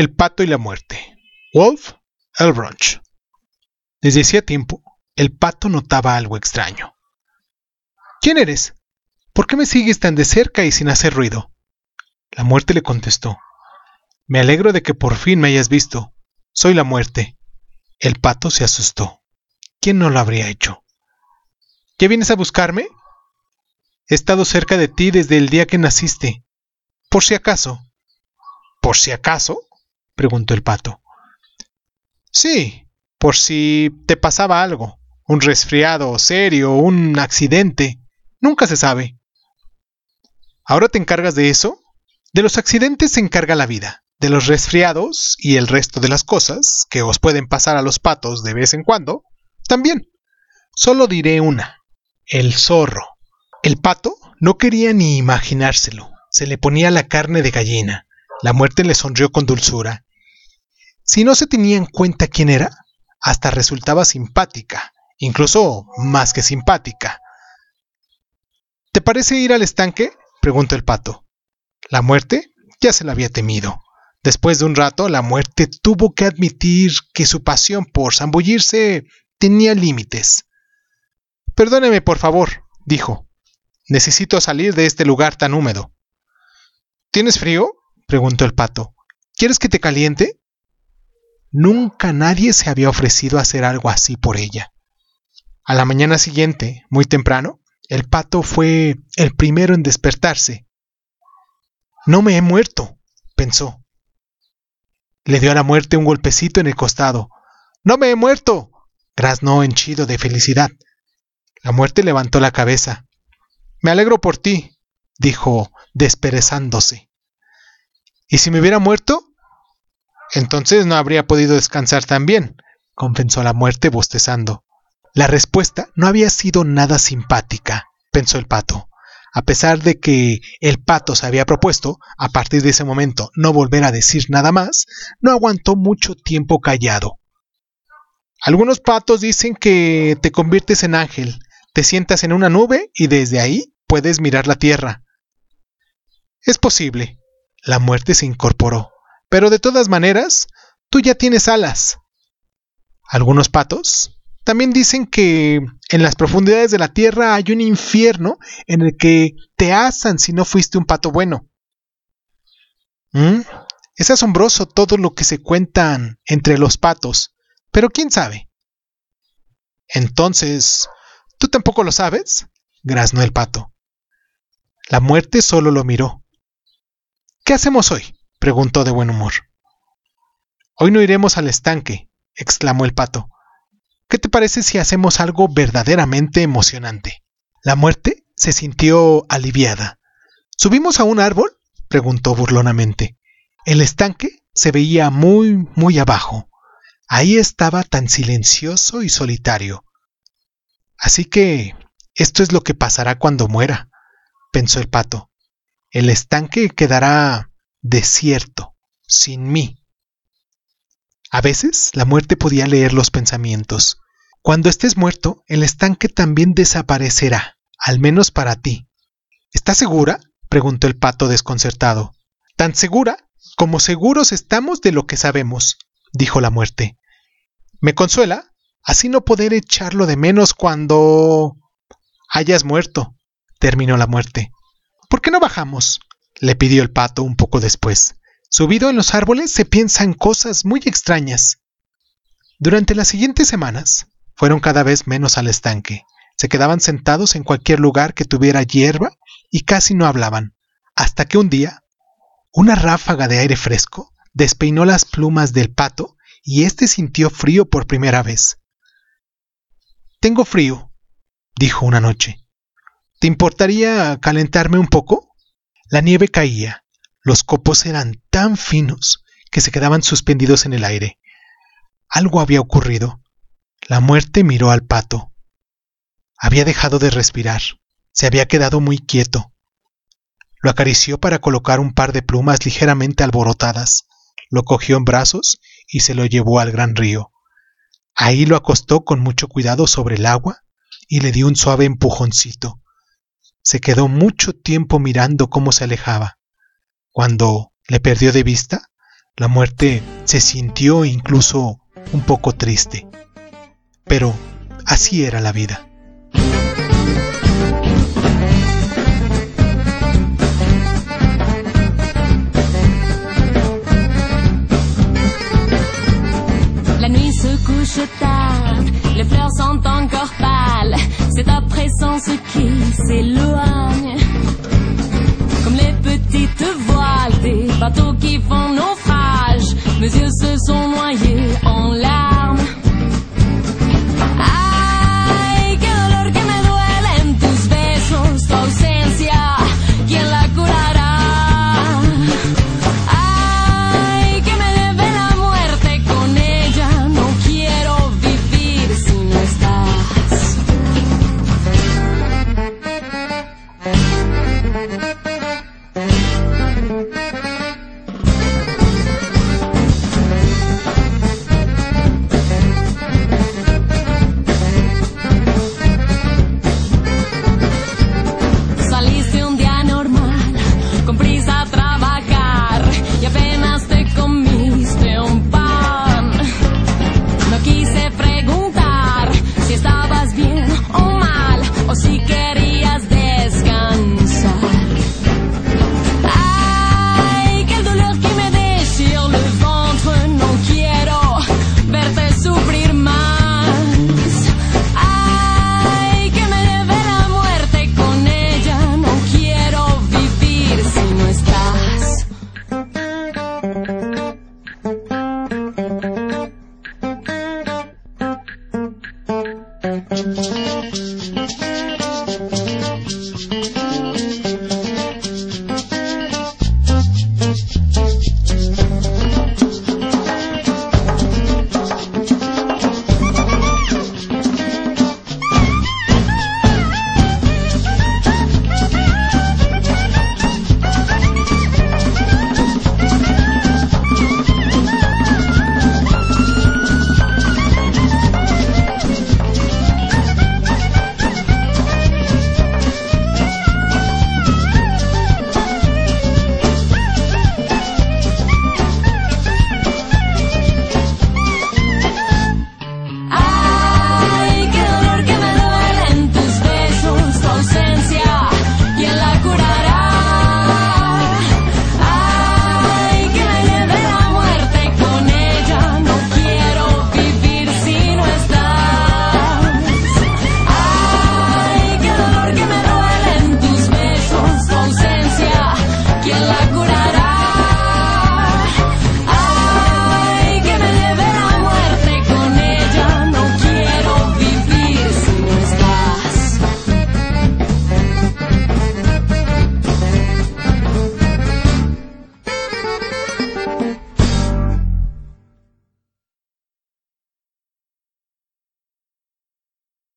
El pato y la muerte. Wolf Elbranch. Desde hacía tiempo, el pato notaba algo extraño. ¿Quién eres? ¿Por qué me sigues tan de cerca y sin hacer ruido? La muerte le contestó. Me alegro de que por fin me hayas visto. Soy la muerte. El pato se asustó. ¿Quién no lo habría hecho? ¿Ya vienes a buscarme? He estado cerca de ti desde el día que naciste. Por si acaso. ¿Por si acaso? Preguntó el pato. Sí, por si te pasaba algo, un resfriado serio, un accidente. Nunca se sabe. ¿Ahora te encargas de eso? De los accidentes se encarga la vida, de los resfriados y el resto de las cosas que os pueden pasar a los patos de vez en cuando, también. Solo diré una, el zorro. El pato no quería ni imaginárselo, se le ponía la carne de gallina. La muerte le sonrió con dulzura. Si no se tenía en cuenta quién era, hasta resultaba simpática, incluso más que simpática. ¿Te parece ir al estanque? preguntó el pato. La muerte ya se la había temido. Después de un rato, la muerte tuvo que admitir que su pasión por zambullirse tenía límites. Perdóneme, por favor, dijo. Necesito salir de este lugar tan húmedo. ¿Tienes frío? preguntó el pato. ¿Quieres que te caliente? Nunca nadie se había ofrecido a hacer algo así por ella. A la mañana siguiente, muy temprano, el pato fue el primero en despertarse. No me he muerto, pensó. Le dio a la muerte un golpecito en el costado. No me he muerto, graznó henchido de felicidad. La muerte levantó la cabeza. Me alegro por ti, dijo, desperezándose. ¿Y si me hubiera muerto? Entonces no habría podido descansar tan bien, confesó la muerte bostezando. La respuesta no había sido nada simpática, pensó el pato. A pesar de que el pato se había propuesto, a partir de ese momento, no volver a decir nada más, no aguantó mucho tiempo callado. Algunos patos dicen que te conviertes en ángel, te sientas en una nube y desde ahí puedes mirar la tierra. Es posible. La muerte se incorporó. Pero de todas maneras, tú ya tienes alas. Algunos patos también dicen que en las profundidades de la tierra hay un infierno en el que te asan si no fuiste un pato bueno. ¿Mm? Es asombroso todo lo que se cuentan entre los patos, pero quién sabe. Entonces, ¿tú tampoco lo sabes? graznó el pato. La muerte solo lo miró. ¿Qué hacemos hoy? Preguntó de buen humor. Hoy no iremos al estanque, exclamó el pato. ¿Qué te parece si hacemos algo verdaderamente emocionante? La muerte se sintió aliviada. ¿Subimos a un árbol? preguntó burlonamente. El estanque se veía muy, muy abajo. Ahí estaba tan silencioso y solitario. Así que esto es lo que pasará cuando muera, pensó el pato. El estanque quedará desierto, sin mí. A veces la muerte podía leer los pensamientos. Cuando estés muerto, el estanque también desaparecerá, al menos para ti. ¿Estás segura? preguntó el pato desconcertado. Tan segura como seguros estamos de lo que sabemos, dijo la muerte. Me consuela así no poder echarlo de menos cuando hayas muerto, terminó la muerte. ¿Por qué no bajamos? Le pidió el pato un poco después. Subido en los árboles se piensan cosas muy extrañas. Durante las siguientes semanas fueron cada vez menos al estanque. Se quedaban sentados en cualquier lugar que tuviera hierba y casi no hablaban, hasta que un día una ráfaga de aire fresco despeinó las plumas del pato y éste sintió frío por primera vez. Tengo frío, dijo una noche. ¿Te importaría calentarme un poco? La nieve caía, los copos eran tan finos que se quedaban suspendidos en el aire. Algo había ocurrido. La muerte miró al pato. Había dejado de respirar, se había quedado muy quieto. Lo acarició para colocar un par de plumas ligeramente alborotadas, lo cogió en brazos y se lo llevó al gran río. Ahí lo acostó con mucho cuidado sobre el agua y le dio un suave empujoncito. Se quedó mucho tiempo mirando cómo se alejaba. Cuando le perdió de vista, La muerte se sintió incluso un poco triste. Pero así era la vida. batuque vont naufrage, mes yeux se